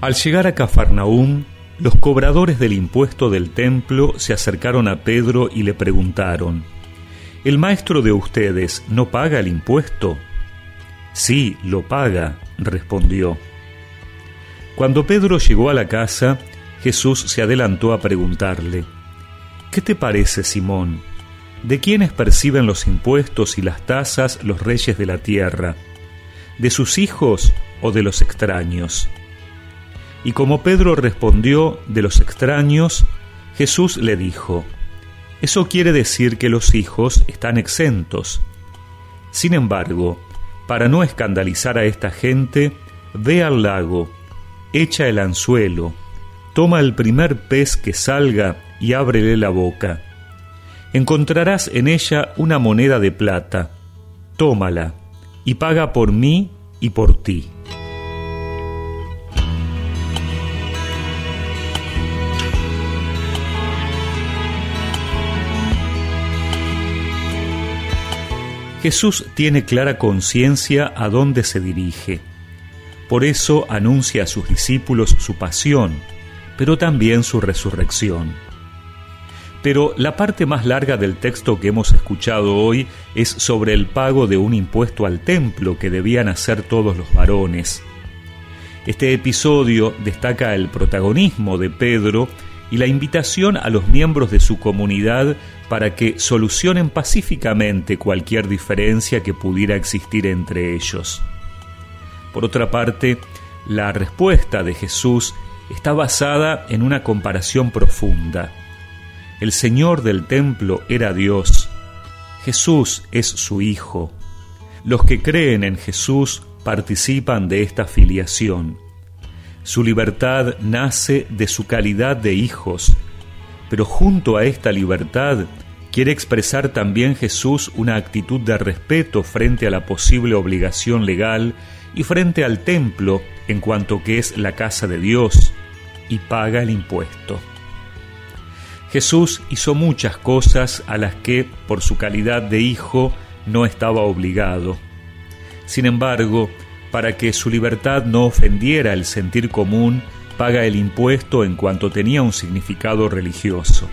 Al llegar a Cafarnaúm, los cobradores del impuesto del templo se acercaron a Pedro y le preguntaron, ¿El maestro de ustedes no paga el impuesto? Sí, lo paga, respondió. Cuando Pedro llegó a la casa, Jesús se adelantó a preguntarle, ¿Qué te parece, Simón? ¿De quiénes perciben los impuestos y las tasas los reyes de la tierra? ¿De sus hijos o de los extraños? Y como Pedro respondió de los extraños, Jesús le dijo, Eso quiere decir que los hijos están exentos. Sin embargo, para no escandalizar a esta gente, ve al lago, echa el anzuelo, toma el primer pez que salga y ábrele la boca. Encontrarás en ella una moneda de plata. Tómala y paga por mí y por ti. Jesús tiene clara conciencia a dónde se dirige. Por eso anuncia a sus discípulos su pasión, pero también su resurrección. Pero la parte más larga del texto que hemos escuchado hoy es sobre el pago de un impuesto al templo que debían hacer todos los varones. Este episodio destaca el protagonismo de Pedro y la invitación a los miembros de su comunidad para que solucionen pacíficamente cualquier diferencia que pudiera existir entre ellos. Por otra parte, la respuesta de Jesús está basada en una comparación profunda. El Señor del templo era Dios, Jesús es su Hijo. Los que creen en Jesús participan de esta filiación. Su libertad nace de su calidad de hijos, pero junto a esta libertad quiere expresar también Jesús una actitud de respeto frente a la posible obligación legal y frente al templo en cuanto que es la casa de Dios y paga el impuesto. Jesús hizo muchas cosas a las que, por su calidad de hijo, no estaba obligado. Sin embargo, para que su libertad no ofendiera el sentir común, paga el impuesto en cuanto tenía un significado religioso.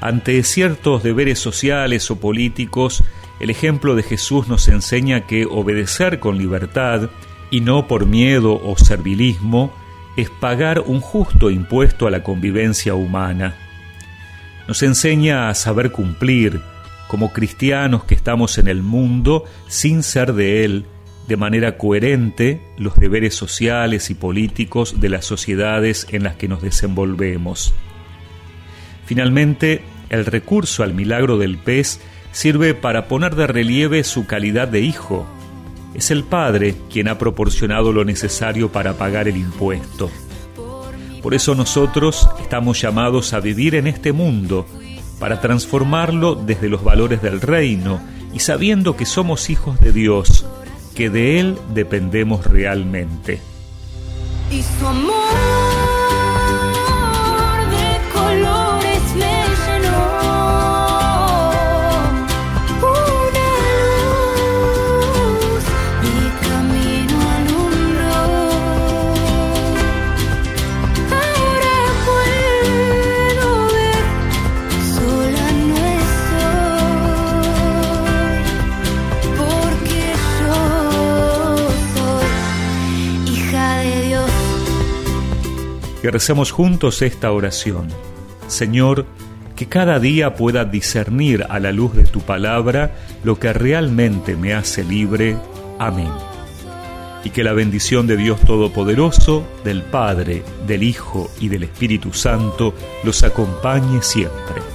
Ante ciertos deberes sociales o políticos, el ejemplo de Jesús nos enseña que obedecer con libertad, y no por miedo o servilismo, es pagar un justo impuesto a la convivencia humana. Nos enseña a saber cumplir, como cristianos que estamos en el mundo, sin ser de él, de manera coherente los deberes sociales y políticos de las sociedades en las que nos desenvolvemos. Finalmente, el recurso al milagro del pez sirve para poner de relieve su calidad de hijo. Es el Padre quien ha proporcionado lo necesario para pagar el impuesto. Por eso nosotros estamos llamados a vivir en este mundo, para transformarlo desde los valores del reino y sabiendo que somos hijos de Dios, que de Él dependemos realmente. Y su amor y recemos juntos esta oración. Señor, que cada día pueda discernir a la luz de tu palabra lo que realmente me hace libre. Amén. Y que la bendición de Dios Todopoderoso, del Padre, del Hijo y del Espíritu Santo los acompañe siempre.